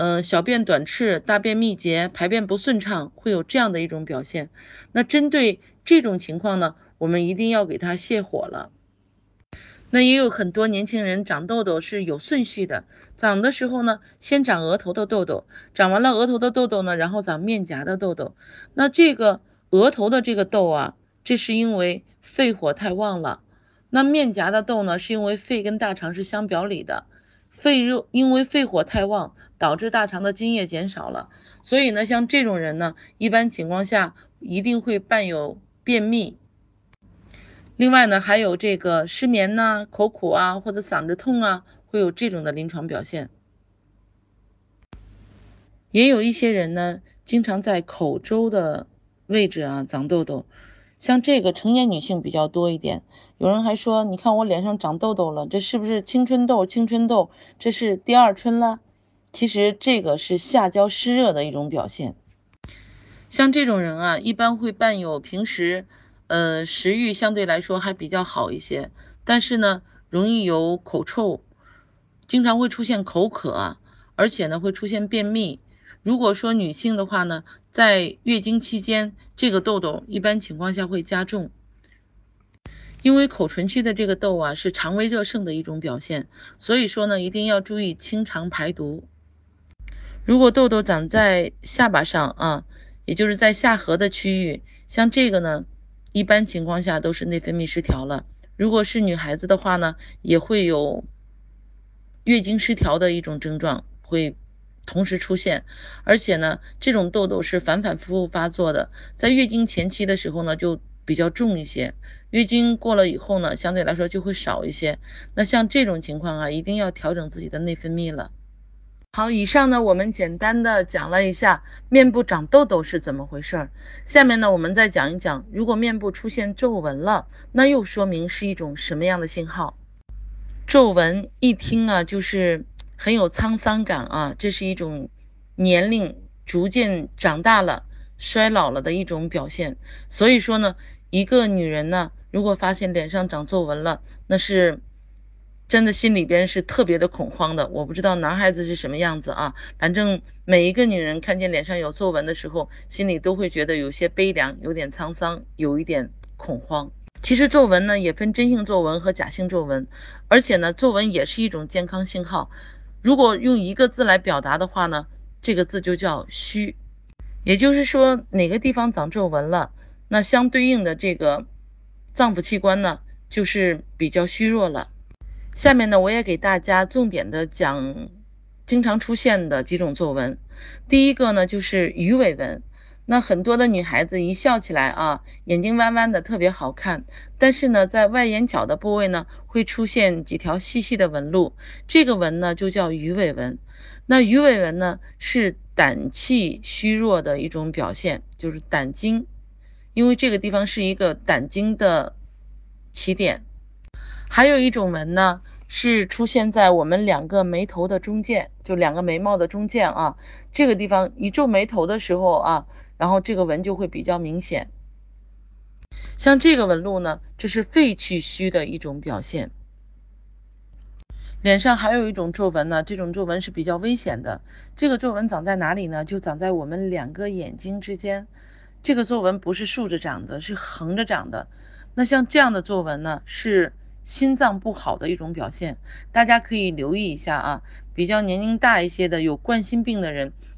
嗯，小便短赤、大便秘结、排便不顺畅，会有这样的一种表现。那针对这种情况呢，我们一定要给他泻火了。那也有很多年轻人长痘痘是有顺序的，长的时候呢，先长额头的痘痘，长完了额头的痘痘呢，然后长面颊的痘痘。那这个额头的这个痘啊，这是因为肺火太旺了。那面颊的痘呢，是因为肺跟大肠是相表里的，肺热因为肺火太旺，导致大肠的津液减少了。所以呢，像这种人呢，一般情况下一定会伴有便秘。另外呢，还有这个失眠呐、口苦啊，或者嗓子痛啊，会有这种的临床表现。也有一些人呢，经常在口周的位置啊长痘痘，像这个成年女性比较多一点。有人还说，你看我脸上长痘痘了，这是不是青春痘？青春痘，这是第二春了？其实这个是下焦湿热的一种表现。像这种人啊，一般会伴有平时。呃，食欲相对来说还比较好一些，但是呢，容易有口臭，经常会出现口渴，而且呢会出现便秘。如果说女性的话呢，在月经期间，这个痘痘一般情况下会加重，因为口唇区的这个痘啊是肠胃热盛的一种表现，所以说呢一定要注意清肠排毒。如果痘痘长在下巴上啊，也就是在下颌的区域，像这个呢。一般情况下都是内分泌失调了。如果是女孩子的话呢，也会有月经失调的一种症状会同时出现，而且呢，这种痘痘是反反复复发作的。在月经前期的时候呢，就比较重一些；月经过了以后呢，相对来说就会少一些。那像这种情况啊，一定要调整自己的内分泌了。好，以上呢，我们简单的讲了一下面部长痘痘是怎么回事儿。下面呢，我们再讲一讲，如果面部出现皱纹了，那又说明是一种什么样的信号？皱纹一听啊，就是很有沧桑感啊，这是一种年龄逐渐长大了、衰老了的一种表现。所以说呢，一个女人呢，如果发现脸上长皱纹了，那是。真的心里边是特别的恐慌的，我不知道男孩子是什么样子啊，反正每一个女人看见脸上有皱纹的时候，心里都会觉得有些悲凉，有点沧桑，有一点恐慌。其实皱纹呢也分真性皱纹和假性皱纹，而且呢皱纹也是一种健康信号。如果用一个字来表达的话呢，这个字就叫虚，也就是说哪个地方长皱纹了，那相对应的这个脏腑器官呢就是比较虚弱了。下面呢，我也给大家重点的讲经常出现的几种皱纹。第一个呢，就是鱼尾纹。那很多的女孩子一笑起来啊，眼睛弯弯的，特别好看。但是呢，在外眼角的部位呢，会出现几条细细的纹路，这个纹呢就叫鱼尾纹。那鱼尾纹呢，是胆气虚弱的一种表现，就是胆经，因为这个地方是一个胆经的起点。还有一种纹呢。是出现在我们两个眉头的中间，就两个眉毛的中间啊，这个地方一皱眉头的时候啊，然后这个纹就会比较明显。像这个纹路呢，这是肺气虚的一种表现。脸上还有一种皱纹呢，这种皱纹是比较危险的。这个皱纹长在哪里呢？就长在我们两个眼睛之间。这个皱纹不是竖着长的，是横着长的。那像这样的皱纹呢，是。心脏不好的一种表现，大家可以留意一下啊。比较年龄大一些的有冠心病的人，